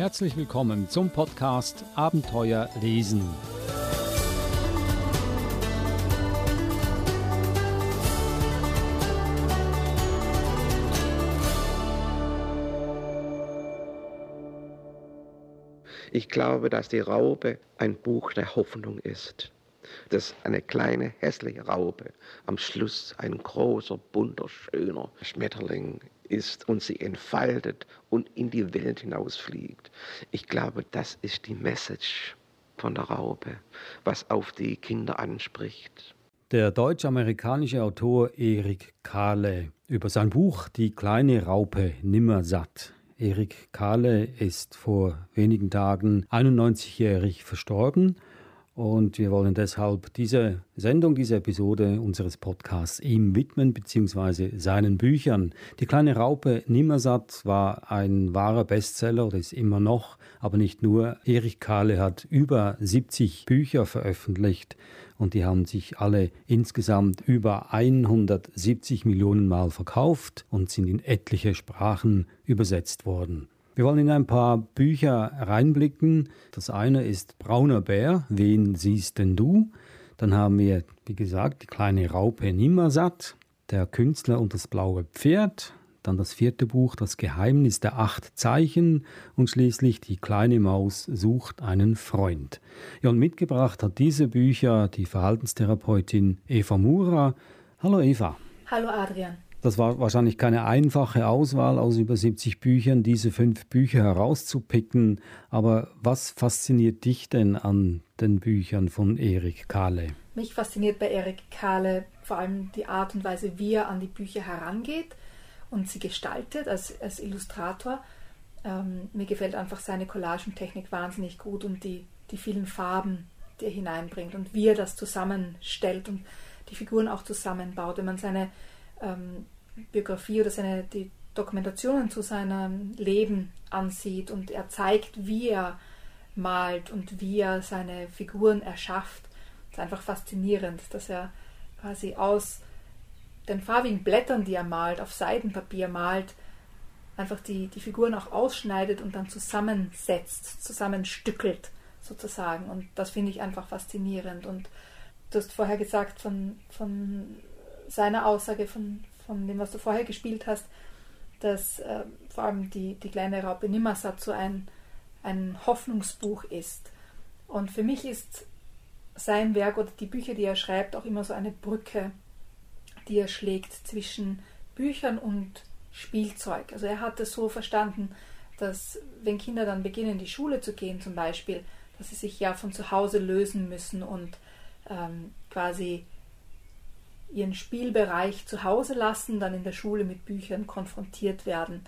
Herzlich willkommen zum Podcast Abenteuer lesen. Ich glaube, dass die Raupe ein Buch der Hoffnung ist. Dass eine kleine hässliche Raupe am Schluss ein großer, bunter, schöner Schmetterling ist und sie entfaltet und in die Welt hinausfliegt. Ich glaube, das ist die Message von der Raupe, was auf die Kinder anspricht. Der deutsch-amerikanische Autor Erik Kahle über sein Buch Die kleine Raupe nimmersatt Erik Kahle ist vor wenigen Tagen 91-jährig verstorben. Und wir wollen deshalb diese Sendung, diese Episode unseres Podcasts ihm widmen, beziehungsweise seinen Büchern. Die kleine Raupe Nimmersatt war ein wahrer Bestseller oder ist immer noch, aber nicht nur. Erich Kahle hat über 70 Bücher veröffentlicht und die haben sich alle insgesamt über 170 Millionen Mal verkauft und sind in etliche Sprachen übersetzt worden. Wir wollen in ein paar Bücher reinblicken. Das eine ist Brauner Bär, wen siehst denn du? Dann haben wir, wie gesagt, die kleine Raupe Nimmersatt, der Künstler und das blaue Pferd, dann das vierte Buch, Das Geheimnis der acht Zeichen und schließlich Die kleine Maus sucht einen Freund. Ja, und mitgebracht hat diese Bücher die Verhaltenstherapeutin Eva Mura. Hallo Eva. Hallo Adrian. Das war wahrscheinlich keine einfache Auswahl aus über 70 Büchern, diese fünf Bücher herauszupicken. Aber was fasziniert dich denn an den Büchern von Erik Kahle? Mich fasziniert bei Erik Kahle vor allem die Art und Weise, wie er an die Bücher herangeht und sie gestaltet als, als Illustrator. Ähm, mir gefällt einfach seine Collagentechnik wahnsinnig gut und die, die vielen Farben, die er hineinbringt und wie er das zusammenstellt und die Figuren auch zusammenbaut. Wenn man seine ähm, Biografie oder seine die Dokumentationen zu seinem Leben ansieht und er zeigt, wie er malt und wie er seine Figuren erschafft, ist einfach faszinierend, dass er quasi aus den farbigen Blättern, die er malt, auf Seidenpapier malt, einfach die, die Figuren auch ausschneidet und dann zusammensetzt, zusammenstückelt sozusagen. Und das finde ich einfach faszinierend. Und du hast vorher gesagt von, von seiner Aussage, von, von dem, was du vorher gespielt hast, dass äh, vor allem die, die kleine Raupe Nimmersatt so ein, ein Hoffnungsbuch ist. Und für mich ist sein Werk oder die Bücher, die er schreibt, auch immer so eine Brücke die er schlägt zwischen Büchern und Spielzeug. Also er hat es so verstanden, dass wenn Kinder dann beginnen, in die Schule zu gehen zum Beispiel, dass sie sich ja von zu Hause lösen müssen und ähm, quasi ihren Spielbereich zu Hause lassen, dann in der Schule mit Büchern konfrontiert werden.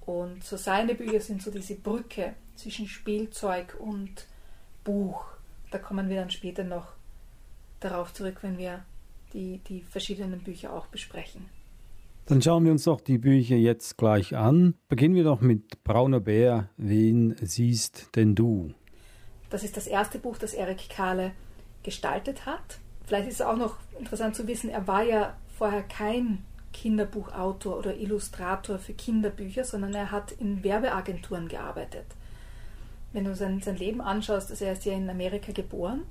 Und so seine Bücher sind so diese Brücke zwischen Spielzeug und Buch. Da kommen wir dann später noch darauf zurück, wenn wir die, die verschiedenen Bücher auch besprechen. Dann schauen wir uns doch die Bücher jetzt gleich an. Beginnen wir doch mit Brauner Bär. Wen siehst denn du? Das ist das erste Buch, das Erik Kahle gestaltet hat. Vielleicht ist es auch noch interessant zu wissen, er war ja vorher kein Kinderbuchautor oder Illustrator für Kinderbücher, sondern er hat in Werbeagenturen gearbeitet. Wenn du sein, sein Leben anschaust, also er ist ja in Amerika geboren.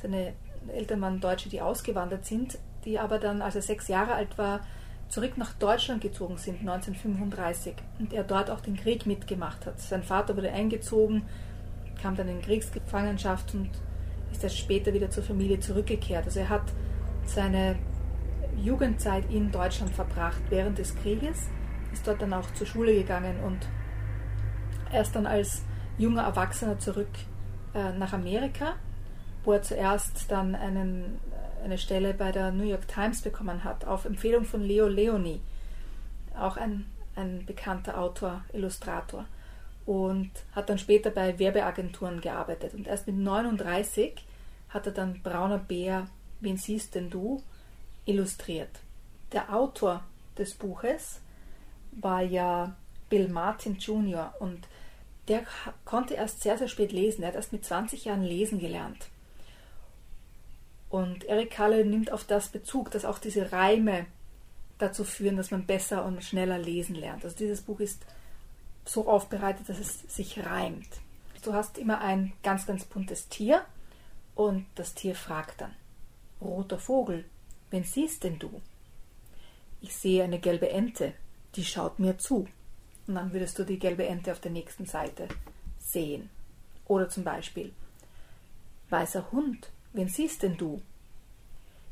Seine Eltern waren Deutsche, die ausgewandert sind, die aber dann, als er sechs Jahre alt war, zurück nach Deutschland gezogen sind, 1935, und er dort auch den Krieg mitgemacht hat. Sein Vater wurde eingezogen, kam dann in Kriegsgefangenschaft und ist erst später wieder zur Familie zurückgekehrt. Also er hat seine Jugendzeit in Deutschland verbracht während des Krieges, ist dort dann auch zur Schule gegangen und erst dann als junger Erwachsener zurück äh, nach Amerika wo er zuerst dann einen, eine Stelle bei der New York Times bekommen hat, auf Empfehlung von Leo Leoni, auch ein, ein bekannter Autor, Illustrator, und hat dann später bei Werbeagenturen gearbeitet. Und erst mit 39 hat er dann Brauner Bär, Wen siehst denn du, illustriert. Der Autor des Buches war ja Bill Martin Jr. und der konnte erst sehr, sehr spät lesen. Er hat erst mit 20 Jahren lesen gelernt. Und Eric Kalle nimmt auf das Bezug, dass auch diese Reime dazu führen, dass man besser und schneller lesen lernt. Also dieses Buch ist so aufbereitet, dass es sich reimt. Du hast immer ein ganz, ganz buntes Tier und das Tier fragt dann, roter Vogel, wen siehst denn du? Ich sehe eine gelbe Ente, die schaut mir zu. Und dann würdest du die gelbe Ente auf der nächsten Seite sehen. Oder zum Beispiel, weißer Hund, wen siehst denn du?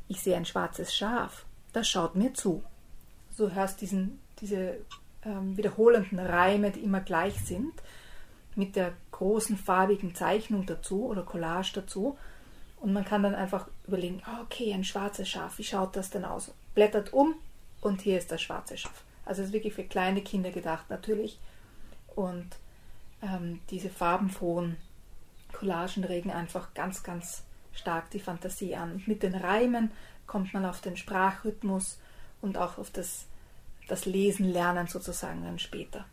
Ich sehe ein schwarzes Schaf, das schaut mir zu. So hörst diesen, diese ähm, wiederholenden Reime, die immer gleich sind, mit der großen farbigen Zeichnung dazu oder Collage dazu. Und man kann dann einfach überlegen, ah, okay, ein schwarzes Schaf, wie schaut das denn aus? Blättert um und hier ist das schwarze Schaf. Also es ist wirklich für kleine Kinder gedacht natürlich. Und ähm, diese farbenfrohen Collagen regen einfach ganz, ganz stark die Fantasie an. Mit den Reimen kommt man auf den Sprachrhythmus und auch auf das, das Lesen, Lernen sozusagen dann später.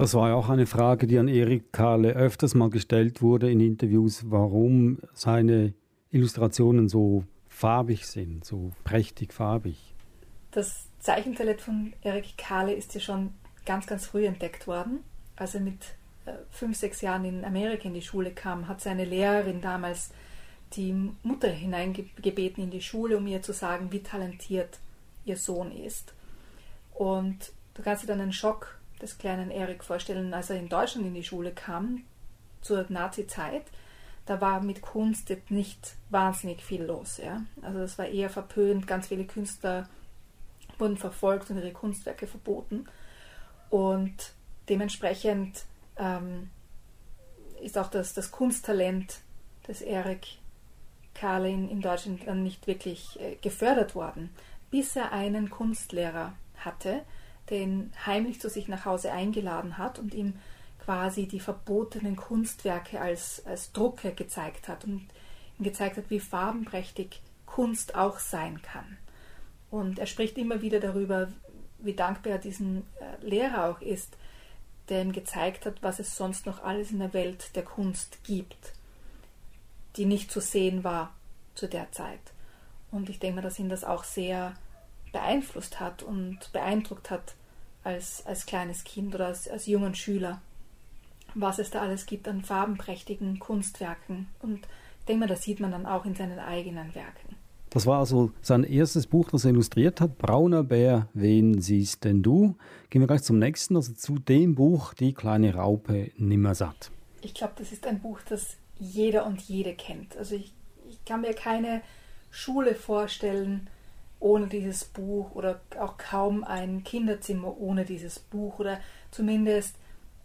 Das war ja auch eine Frage, die an Erik Kahle öfters mal gestellt wurde in Interviews, warum seine Illustrationen so farbig sind, so prächtig farbig. Das Zeichentalent von Erik Kahle ist ja schon ganz, ganz früh entdeckt worden. Als er mit äh, fünf, sechs Jahren in Amerika in die Schule kam, hat seine Lehrerin damals die Mutter hineingebeten in die Schule, um ihr zu sagen, wie talentiert ihr Sohn ist. Und du kannst dir dann einen Schock des kleinen Erik vorstellen, als er in Deutschland in die Schule kam, zur Nazi-Zeit. Da war mit Kunst jetzt nicht wahnsinnig viel los. Ja? Also das war eher verpönt, ganz viele Künstler wurden verfolgt und ihre Kunstwerke verboten. Und dementsprechend ähm, ist auch das, das Kunsttalent des Erik Karlin in Deutschland dann nicht wirklich äh, gefördert worden, bis er einen Kunstlehrer hatte, den heimlich zu sich nach Hause eingeladen hat und ihm quasi die verbotenen Kunstwerke als, als Drucke gezeigt hat und ihm gezeigt hat, wie farbenprächtig Kunst auch sein kann. Und er spricht immer wieder darüber, wie dankbar er diesen äh, Lehrer auch ist, der ihm gezeigt hat, was es sonst noch alles in der Welt der Kunst gibt, die nicht zu sehen war zu der Zeit. Und ich denke mal, dass ihn das auch sehr beeinflusst hat und beeindruckt hat als, als kleines Kind oder als, als jungen Schüler, was es da alles gibt an farbenprächtigen Kunstwerken. Und ich denke mal, das sieht man dann auch in seinen eigenen Werken. Das war also sein erstes Buch, das er illustriert hat. Brauner Bär, wen siehst denn du? Gehen wir gleich zum nächsten, also zu dem Buch Die kleine Raupe nimmersatt. Ich glaube, das ist ein Buch, das jeder und jede kennt. Also ich, ich kann mir keine Schule vorstellen ohne dieses Buch oder auch kaum ein Kinderzimmer ohne dieses Buch oder zumindest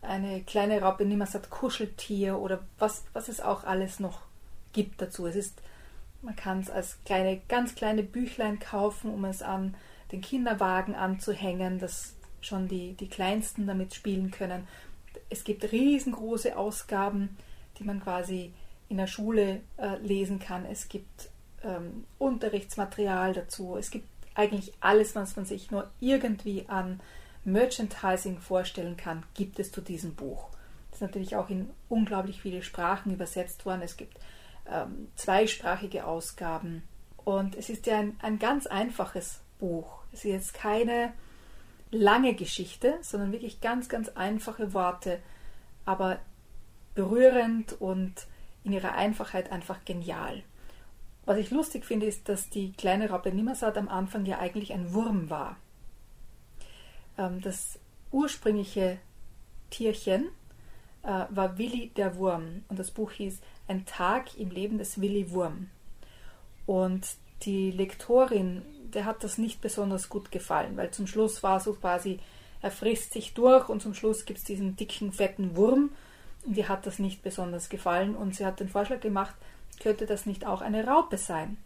eine kleine Raupe nimmersatt Kuscheltier oder was, was es auch alles noch gibt dazu. Es ist man kann es als kleine, ganz kleine Büchlein kaufen, um es an den Kinderwagen anzuhängen, dass schon die, die Kleinsten damit spielen können. Es gibt riesengroße Ausgaben, die man quasi in der Schule äh, lesen kann. Es gibt ähm, Unterrichtsmaterial dazu. Es gibt eigentlich alles, was man sich nur irgendwie an Merchandising vorstellen kann, gibt es zu diesem Buch. Das ist natürlich auch in unglaublich viele Sprachen übersetzt worden. Es gibt ähm, zweisprachige Ausgaben. Und es ist ja ein, ein ganz einfaches Buch. Es ist jetzt keine lange Geschichte, sondern wirklich ganz, ganz einfache Worte, aber berührend und in ihrer Einfachheit einfach genial. Was ich lustig finde, ist, dass die kleine Raupe Nimmersatt am Anfang ja eigentlich ein Wurm war. Ähm, das ursprüngliche Tierchen äh, war Willi der Wurm und das Buch hieß ein Tag im Leben des Willi Wurm. Und die Lektorin, der hat das nicht besonders gut gefallen, weil zum Schluss war so quasi, er frisst sich durch und zum Schluss gibt es diesen dicken, fetten Wurm. Und ihr hat das nicht besonders gefallen und sie hat den Vorschlag gemacht, könnte das nicht auch eine Raupe sein?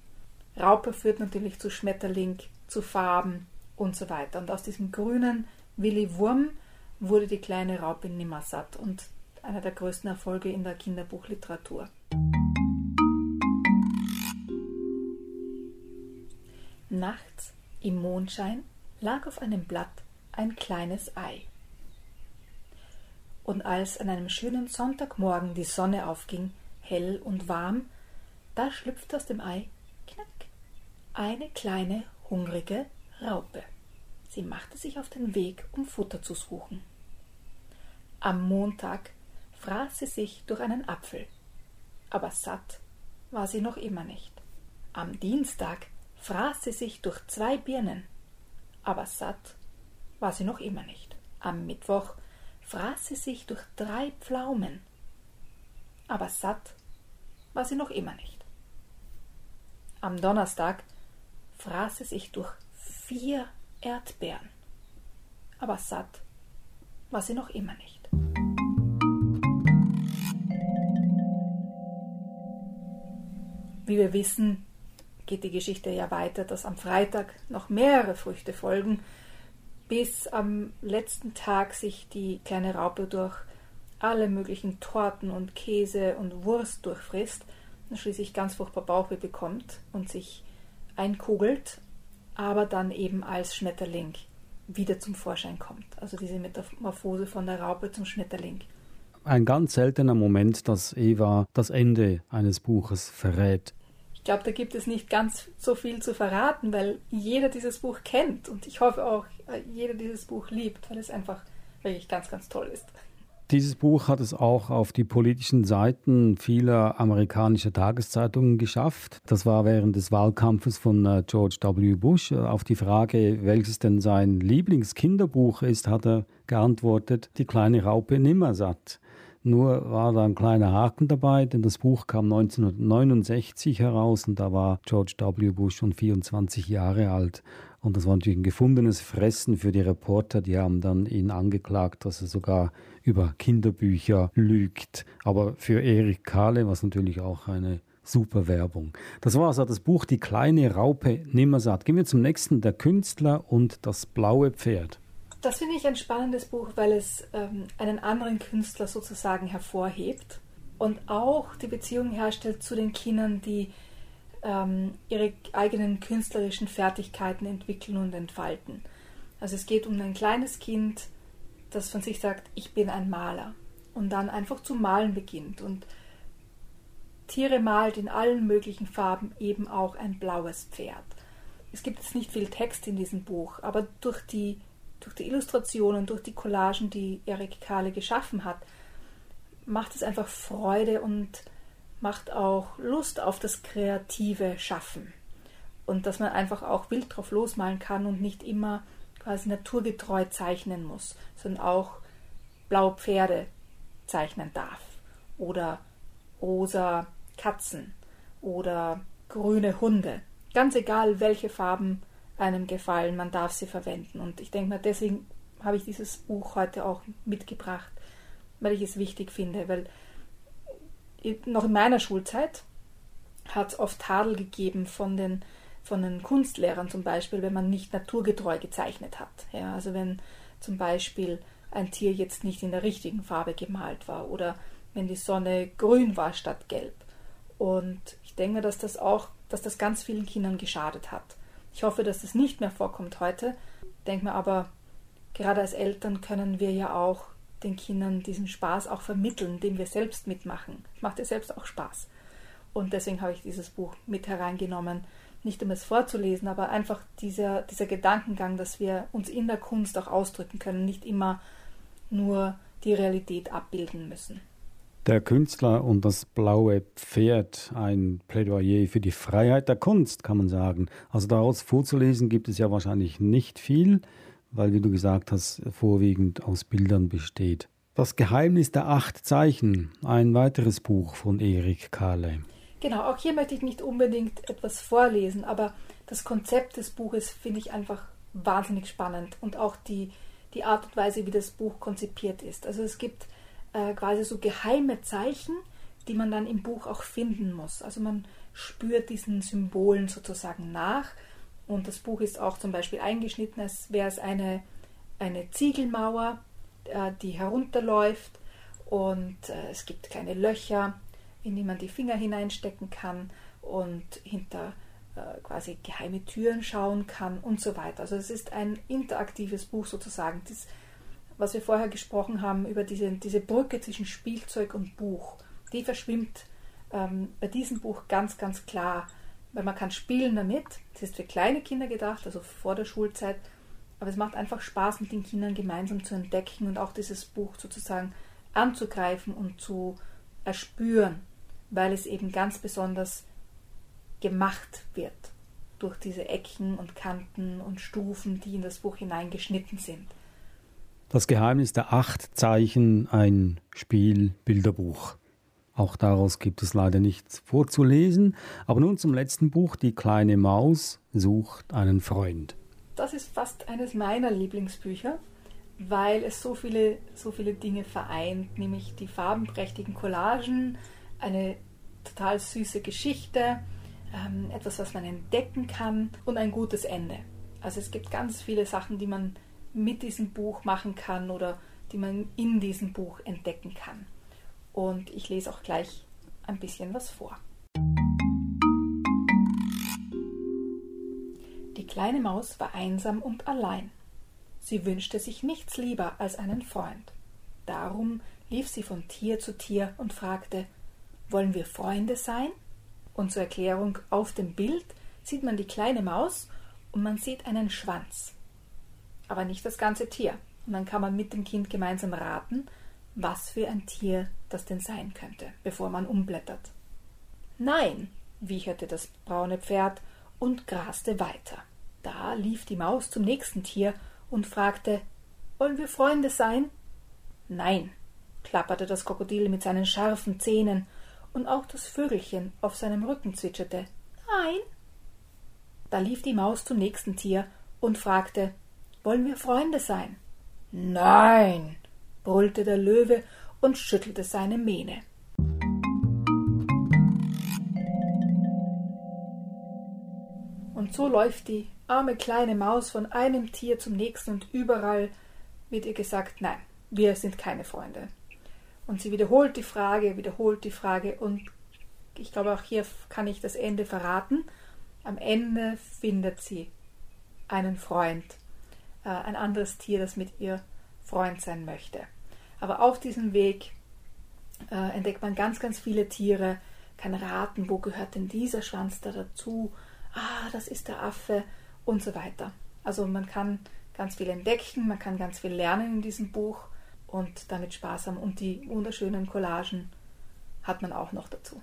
Raupe führt natürlich zu Schmetterling, zu Farben und so weiter. Und aus diesem grünen Willi Wurm wurde die kleine Raupe nimmersatt. Und einer der größten Erfolge in der Kinderbuchliteratur. Nachts im Mondschein lag auf einem Blatt ein kleines Ei. Und als an einem schönen Sonntagmorgen die Sonne aufging, hell und warm, da schlüpfte aus dem Ei, knack, eine kleine, hungrige Raupe. Sie machte sich auf den Weg, um Futter zu suchen. Am Montag fraß sie sich durch einen Apfel, aber satt war sie noch immer nicht. Am Dienstag fraß sie sich durch zwei Birnen, aber satt war sie noch immer nicht. Am Mittwoch fraß sie sich durch drei Pflaumen, aber satt war sie noch immer nicht. Am Donnerstag fraß sie sich durch vier Erdbeeren, aber satt war sie noch immer nicht. Wie wir wissen, geht die Geschichte ja weiter, dass am Freitag noch mehrere Früchte folgen, bis am letzten Tag sich die kleine Raupe durch alle möglichen Torten und Käse und Wurst durchfrisst schließlich ganz furchtbar Bauchweh bekommt und sich einkugelt, aber dann eben als Schmetterling wieder zum Vorschein kommt. Also diese Metamorphose von der Raupe zum Schmetterling. Ein ganz seltener Moment, dass Eva das Ende eines Buches verrät. Ich glaube, da gibt es nicht ganz so viel zu verraten, weil jeder dieses Buch kennt und ich hoffe auch, äh, jeder dieses Buch liebt, weil es einfach wirklich ganz, ganz toll ist. Dieses Buch hat es auch auf die politischen Seiten vieler amerikanischer Tageszeitungen geschafft. Das war während des Wahlkampfes von äh, George W. Bush. Äh, auf die Frage, welches denn sein Lieblingskinderbuch ist, hat er geantwortet, Die kleine Raupe Nimmersatt. Nur war da ein kleiner Haken dabei, denn das Buch kam 1969 heraus und da war George W. Bush schon 24 Jahre alt. Und das war natürlich ein gefundenes Fressen für die Reporter. Die haben dann ihn angeklagt, dass er sogar über Kinderbücher lügt. Aber für Erik Kahle war es natürlich auch eine super Werbung. Das war also das Buch Die kleine Raupe Nimmersatt. Gehen wir zum nächsten, Der Künstler und das blaue Pferd. Das finde ich ein spannendes Buch, weil es ähm, einen anderen Künstler sozusagen hervorhebt und auch die Beziehung herstellt zu den Kindern, die ähm, ihre eigenen künstlerischen Fertigkeiten entwickeln und entfalten. Also es geht um ein kleines Kind, das von sich sagt, ich bin ein Maler und dann einfach zu malen beginnt und Tiere malt in allen möglichen Farben, eben auch ein blaues Pferd. Es gibt jetzt nicht viel Text in diesem Buch, aber durch die durch die Illustrationen, durch die Collagen, die Erik Kahle geschaffen hat, macht es einfach Freude und macht auch Lust auf das kreative Schaffen. Und dass man einfach auch wild drauf losmalen kann und nicht immer quasi naturgetreu zeichnen muss, sondern auch blaue Pferde zeichnen darf. Oder rosa Katzen oder grüne Hunde. Ganz egal, welche Farben einem gefallen, man darf sie verwenden. Und ich denke mal, deswegen habe ich dieses Buch heute auch mitgebracht, weil ich es wichtig finde, weil noch in meiner Schulzeit hat es oft Tadel gegeben von den, von den Kunstlehrern zum Beispiel, wenn man nicht naturgetreu gezeichnet hat. Ja, also wenn zum Beispiel ein Tier jetzt nicht in der richtigen Farbe gemalt war oder wenn die Sonne grün war statt gelb. Und ich denke, dass das auch, dass das ganz vielen Kindern geschadet hat. Ich hoffe, dass das nicht mehr vorkommt heute. Denke mir aber, gerade als Eltern können wir ja auch den Kindern diesen Spaß auch vermitteln, den wir selbst mitmachen. Es macht ja selbst auch Spaß. Und deswegen habe ich dieses Buch mit hereingenommen, nicht um es vorzulesen, aber einfach dieser, dieser Gedankengang, dass wir uns in der Kunst auch ausdrücken können, nicht immer nur die Realität abbilden müssen. Der Künstler und das blaue Pferd, ein Plädoyer für die Freiheit der Kunst, kann man sagen. Also daraus vorzulesen gibt es ja wahrscheinlich nicht viel, weil, wie du gesagt hast, vorwiegend aus Bildern besteht. Das Geheimnis der acht Zeichen, ein weiteres Buch von Erik Kahle. Genau, auch hier möchte ich nicht unbedingt etwas vorlesen, aber das Konzept des Buches finde ich einfach wahnsinnig spannend und auch die, die Art und Weise, wie das Buch konzipiert ist. Also es gibt äh, quasi so geheime Zeichen, die man dann im Buch auch finden muss. Also man spürt diesen Symbolen sozusagen nach. Und das Buch ist auch zum Beispiel eingeschnitten, als wäre es eine, eine Ziegelmauer, äh, die herunterläuft. Und äh, es gibt kleine Löcher, in die man die Finger hineinstecken kann und hinter äh, quasi geheime Türen schauen kann und so weiter. Also es ist ein interaktives Buch sozusagen. Das was wir vorher gesprochen haben, über diese, diese Brücke zwischen Spielzeug und Buch, die verschwimmt ähm, bei diesem Buch ganz, ganz klar, weil man kann spielen damit. Das ist für kleine Kinder gedacht, also vor der Schulzeit, Aber es macht einfach Spaß, mit den Kindern gemeinsam zu entdecken und auch dieses Buch sozusagen anzugreifen und zu erspüren, weil es eben ganz besonders gemacht wird durch diese Ecken und Kanten und Stufen, die in das Buch hineingeschnitten sind. Das Geheimnis der acht Zeichen, ein Spielbilderbuch. Auch daraus gibt es leider nichts vorzulesen. Aber nun zum letzten Buch, Die kleine Maus sucht einen Freund. Das ist fast eines meiner Lieblingsbücher, weil es so viele, so viele Dinge vereint, nämlich die farbenprächtigen Collagen, eine total süße Geschichte, ähm, etwas, was man entdecken kann und ein gutes Ende. Also es gibt ganz viele Sachen, die man mit diesem Buch machen kann oder die man in diesem Buch entdecken kann. Und ich lese auch gleich ein bisschen was vor. Die kleine Maus war einsam und allein. Sie wünschte sich nichts lieber als einen Freund. Darum lief sie von Tier zu Tier und fragte Wollen wir Freunde sein? Und zur Erklärung auf dem Bild sieht man die kleine Maus und man sieht einen Schwanz. Aber nicht das ganze Tier. Und dann kann man mit dem Kind gemeinsam raten, was für ein Tier das denn sein könnte, bevor man umblättert. Nein, wiecherte das braune Pferd und graste weiter. Da lief die Maus zum nächsten Tier und fragte Wollen wir Freunde sein? Nein, klapperte das Krokodil mit seinen scharfen Zähnen und auch das Vögelchen auf seinem Rücken zwitscherte Nein. Da lief die Maus zum nächsten Tier und fragte Wollen wir Freunde sein? Nein, brüllte der Löwe und schüttelte seine Mähne. Und so läuft die arme kleine Maus von einem Tier zum nächsten und überall wird ihr gesagt, nein, wir sind keine Freunde. Und sie wiederholt die Frage, wiederholt die Frage und ich glaube, auch hier kann ich das Ende verraten. Am Ende findet sie einen Freund, äh, ein anderes Tier, das mit ihr Freund sein möchte. Aber auf diesem Weg äh, entdeckt man ganz, ganz viele Tiere, kann raten, wo gehört denn dieser Schwanz da dazu? Ah, das ist der Affe und so weiter. Also man kann ganz viel entdecken, man kann ganz viel lernen in diesem Buch und damit Spaß haben. Und die wunderschönen Collagen hat man auch noch dazu.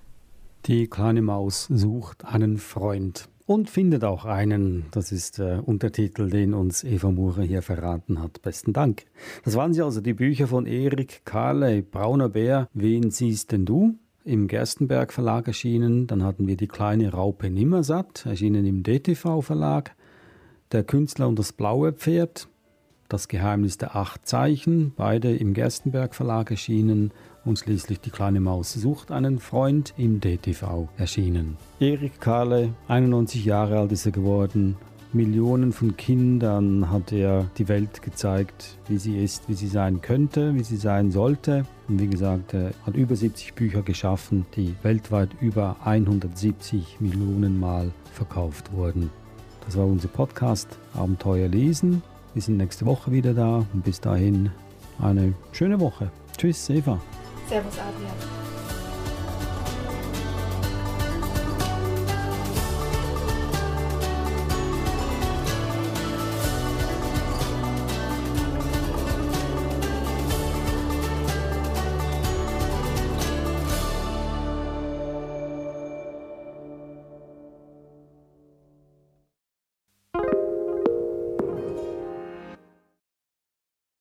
Die kleine Maus sucht einen Freund und findet auch einen. Das ist der Untertitel, den uns Eva Mure hier verraten hat. Besten Dank. Das waren sie also, die Bücher von Erik Kahle, Brauner Bär, Wen siehst denn du? Im Gerstenberg Verlag erschienen. Dann hatten wir die kleine Raupe Nimmersatt, erschienen im DTV Verlag. Der Künstler und das blaue Pferd, das Geheimnis der acht Zeichen, beide im Gerstenberg Verlag erschienen und schließlich Die kleine Maus sucht einen Freund im DTV erschienen. Erik Kahle, 91 Jahre alt ist er geworden. Millionen von Kindern hat er die Welt gezeigt, wie sie ist, wie sie sein könnte, wie sie sein sollte. Und wie gesagt, er hat über 70 Bücher geschaffen, die weltweit über 170 Millionen Mal verkauft wurden. Das war unser Podcast Abenteuer lesen. Wir sind nächste Woche wieder da und bis dahin eine schöne Woche. Tschüss, Eva. Servus, Adrian.